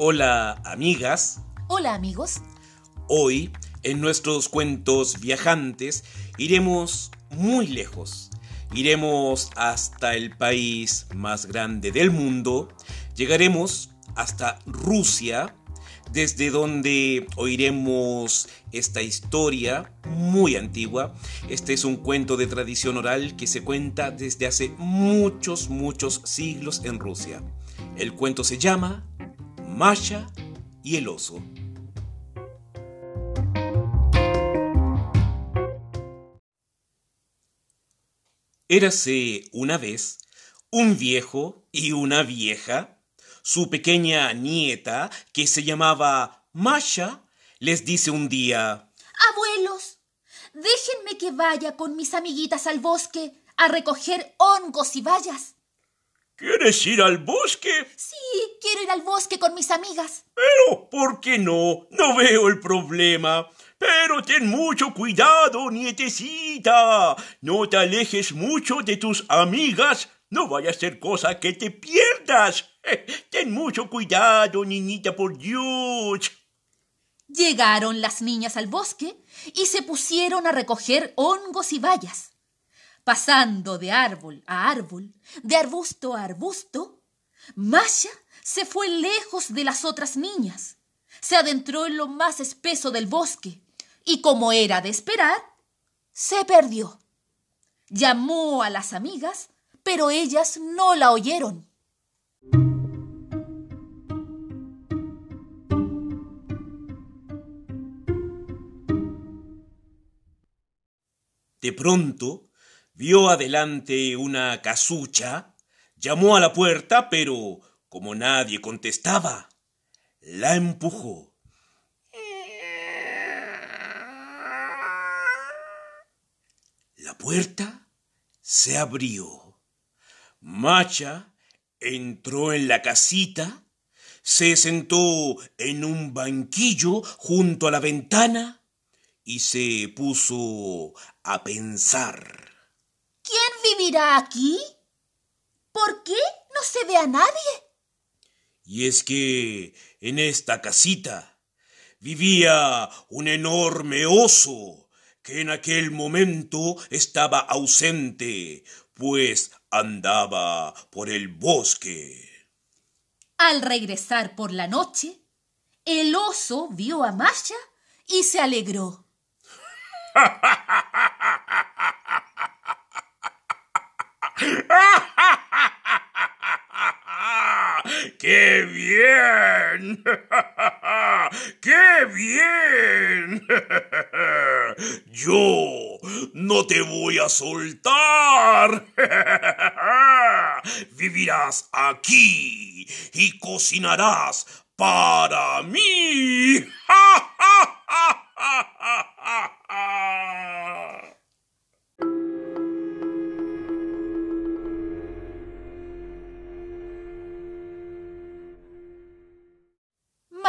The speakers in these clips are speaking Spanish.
Hola amigas. Hola amigos. Hoy, en nuestros cuentos viajantes, iremos muy lejos. Iremos hasta el país más grande del mundo. Llegaremos hasta Rusia, desde donde oiremos esta historia muy antigua. Este es un cuento de tradición oral que se cuenta desde hace muchos, muchos siglos en Rusia. El cuento se llama Masha y el oso. Érase una vez un viejo y una vieja. Su pequeña nieta, que se llamaba Masha, les dice un día Abuelos, déjenme que vaya con mis amiguitas al bosque a recoger hongos y bayas. ¿Quieres ir al bosque? Sí, quiero ir al bosque con mis amigas. Pero, ¿por qué no? No veo el problema. Pero ten mucho cuidado, nietecita. No te alejes mucho de tus amigas. No vaya a ser cosa que te pierdas. Ten mucho cuidado, niñita, por Dios. Llegaron las niñas al bosque y se pusieron a recoger hongos y bayas. Pasando de árbol a árbol, de arbusto a arbusto, Masha se fue lejos de las otras niñas. Se adentró en lo más espeso del bosque y, como era de esperar, se perdió. Llamó a las amigas, pero ellas no la oyeron. De pronto, Vio adelante una casucha, llamó a la puerta, pero como nadie contestaba, la empujó. La puerta se abrió. Macha entró en la casita, se sentó en un banquillo junto a la ventana y se puso a pensar. ¿Quién vivirá aquí? ¿Por qué no se ve a nadie? Y es que en esta casita vivía un enorme oso que en aquel momento estaba ausente, pues andaba por el bosque. Al regresar por la noche, el oso vio a Masha y se alegró. ¡Qué bien! ¡Qué bien! Yo no te voy a soltar. Vivirás aquí y cocinarás para mí.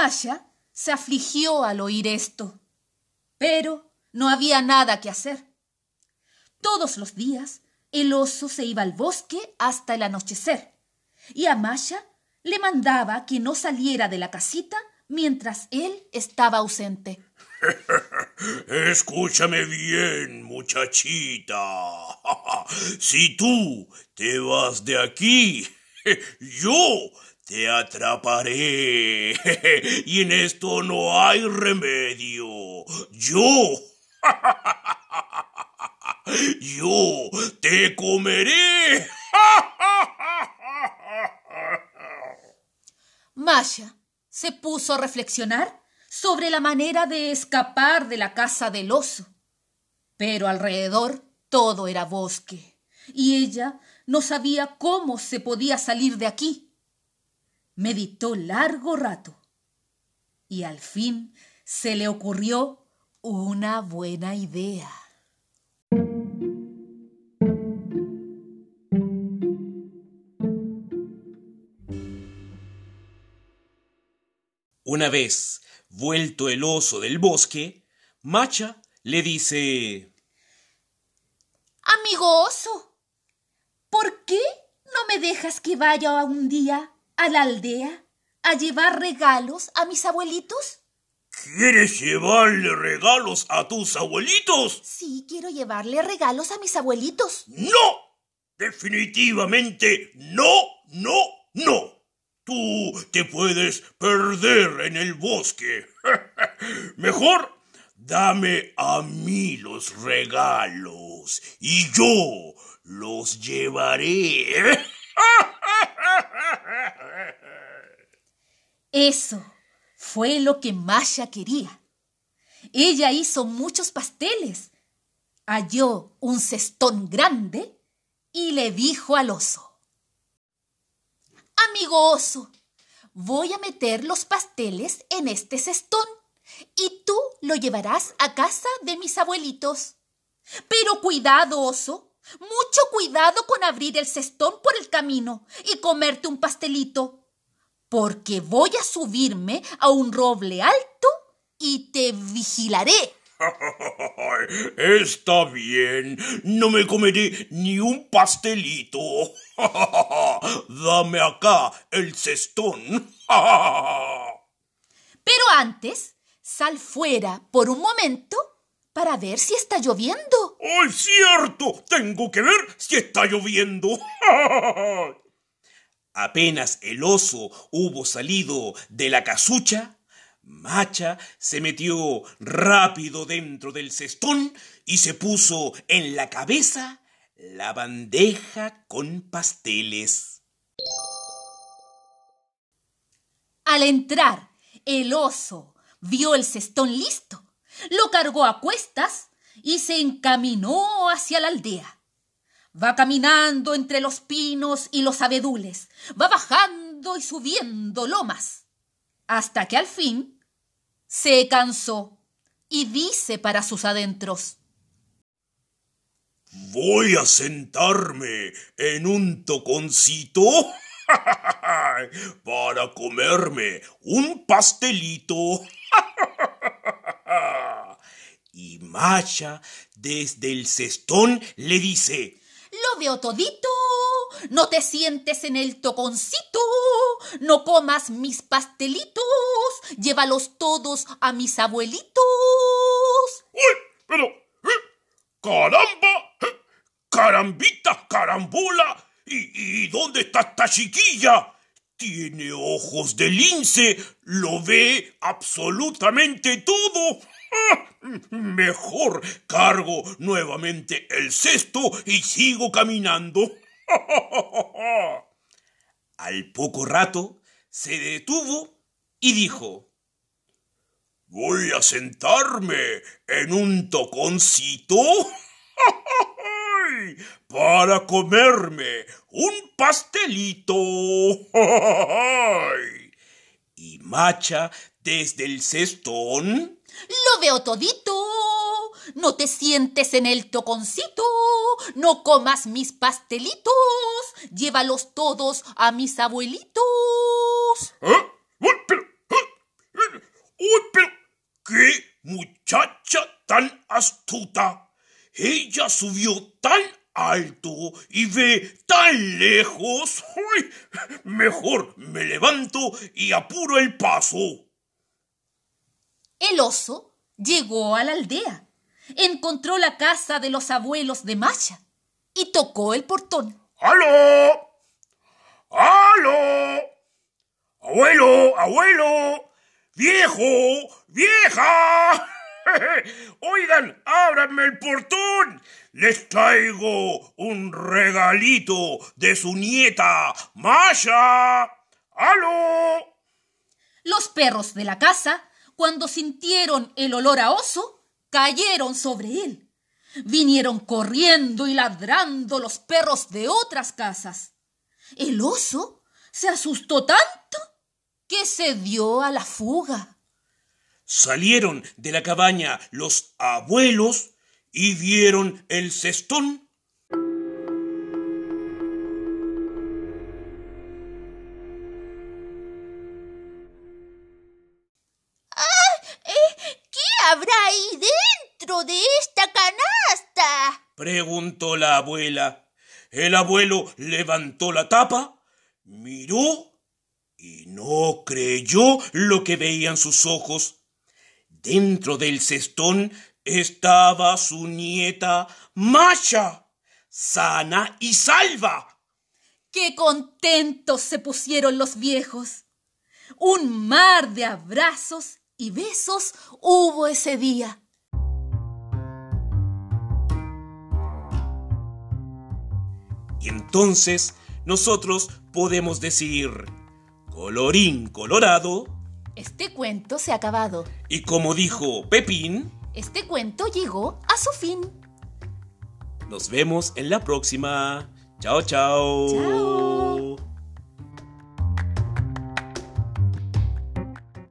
Masha se afligió al oír esto, pero no había nada que hacer. Todos los días el oso se iba al bosque hasta el anochecer, y a Masha le mandaba que no saliera de la casita mientras él estaba ausente. Escúchame bien, muchachita. Si tú te vas de aquí, yo te atraparé. Y en esto no hay remedio. Yo. Yo te comeré. Masha se puso a reflexionar sobre la manera de escapar de la casa del oso. Pero alrededor todo era bosque, y ella no sabía cómo se podía salir de aquí. Meditó largo rato y al fin se le ocurrió una buena idea. Una vez vuelto el oso del bosque, Macha le dice Amigo oso, ¿por qué no me dejas que vaya un día a la aldea a llevar regalos a mis abuelitos? ¿Quieres llevarle regalos a tus abuelitos? Sí, quiero llevarle regalos a mis abuelitos. ¡No! Definitivamente no, no, no. Tú te puedes perder en el bosque. Mejor dame a mí los regalos y yo los llevaré. Eso fue lo que Masha quería. Ella hizo muchos pasteles, halló un cestón grande y le dijo al oso. Amigo oso, voy a meter los pasteles en este cestón y tú lo llevarás a casa de mis abuelitos. Pero cuidado, oso, mucho cuidado con abrir el cestón por el camino y comerte un pastelito, porque voy a subirme a un roble alto y te vigilaré. Está bien, no me comeré ni un pastelito. Dame acá el cestón. Pero antes, sal fuera por un momento para ver si está lloviendo. ¡Ay, cierto! Tengo que ver si está lloviendo. Apenas el oso hubo salido de la casucha, Macha se metió rápido dentro del cestón y se puso en la cabeza la bandeja con pasteles. Al entrar, el oso vio el cestón listo, lo cargó a cuestas y se encaminó hacia la aldea. Va caminando entre los pinos y los abedules, va bajando y subiendo lomas, hasta que al fin se cansó y dice para sus adentros. Voy a sentarme en un toconcito para comerme un pastelito. y Macha desde el cestón le dice, Lo veo todito no te sientes en el toconcito, no comas mis pastelitos, llévalos todos a mis abuelitos. ¡Uy! Pero, ¿eh? ¡caramba! ¿eh? ¡Carambita, carambola! ¿Y, ¿Y dónde está esta chiquilla? Tiene ojos de lince, lo ve absolutamente todo. Mejor cargo nuevamente el cesto y sigo caminando. Al poco rato se detuvo y dijo Voy a sentarme en un toconcito para comerme un pastelito. y Macha desde el cestón lo veo todito. No te sientes en el toconcito. No comas mis pastelitos. Llévalos todos a mis abuelitos. ¿Eh? ¡Uy, pero! ¿eh? ¡Uy, pero! ¡Qué muchacha tan astuta! Ella subió tan alto y ve tan lejos. Mejor me levanto y apuro el paso. El oso llegó a la aldea, encontró la casa de los abuelos de Masha y tocó el portón. ¡Aló! ¡Aló! ¡Abuelo! ¡Abuelo! ¡Viejo! ¡Vieja! Oigan, ábranme el portón. Les traigo un regalito de su nieta, Masha. ¡Aló! Los perros de la casa cuando sintieron el olor a oso, cayeron sobre él. Vinieron corriendo y ladrando los perros de otras casas. El oso se asustó tanto que se dio a la fuga. Salieron de la cabaña los abuelos y vieron el cestón de esta canasta? preguntó la abuela. El abuelo levantó la tapa, miró y no creyó lo que veían sus ojos. Dentro del cestón estaba su nieta Masha, sana y salva. ¡Qué contentos se pusieron los viejos! Un mar de abrazos y besos hubo ese día. Y entonces nosotros podemos decir, colorín colorado, Este cuento se ha acabado. y como dijo Pepín, Este cuento llegó a su fin. nos vemos en la próxima. Chao, chao. Chao.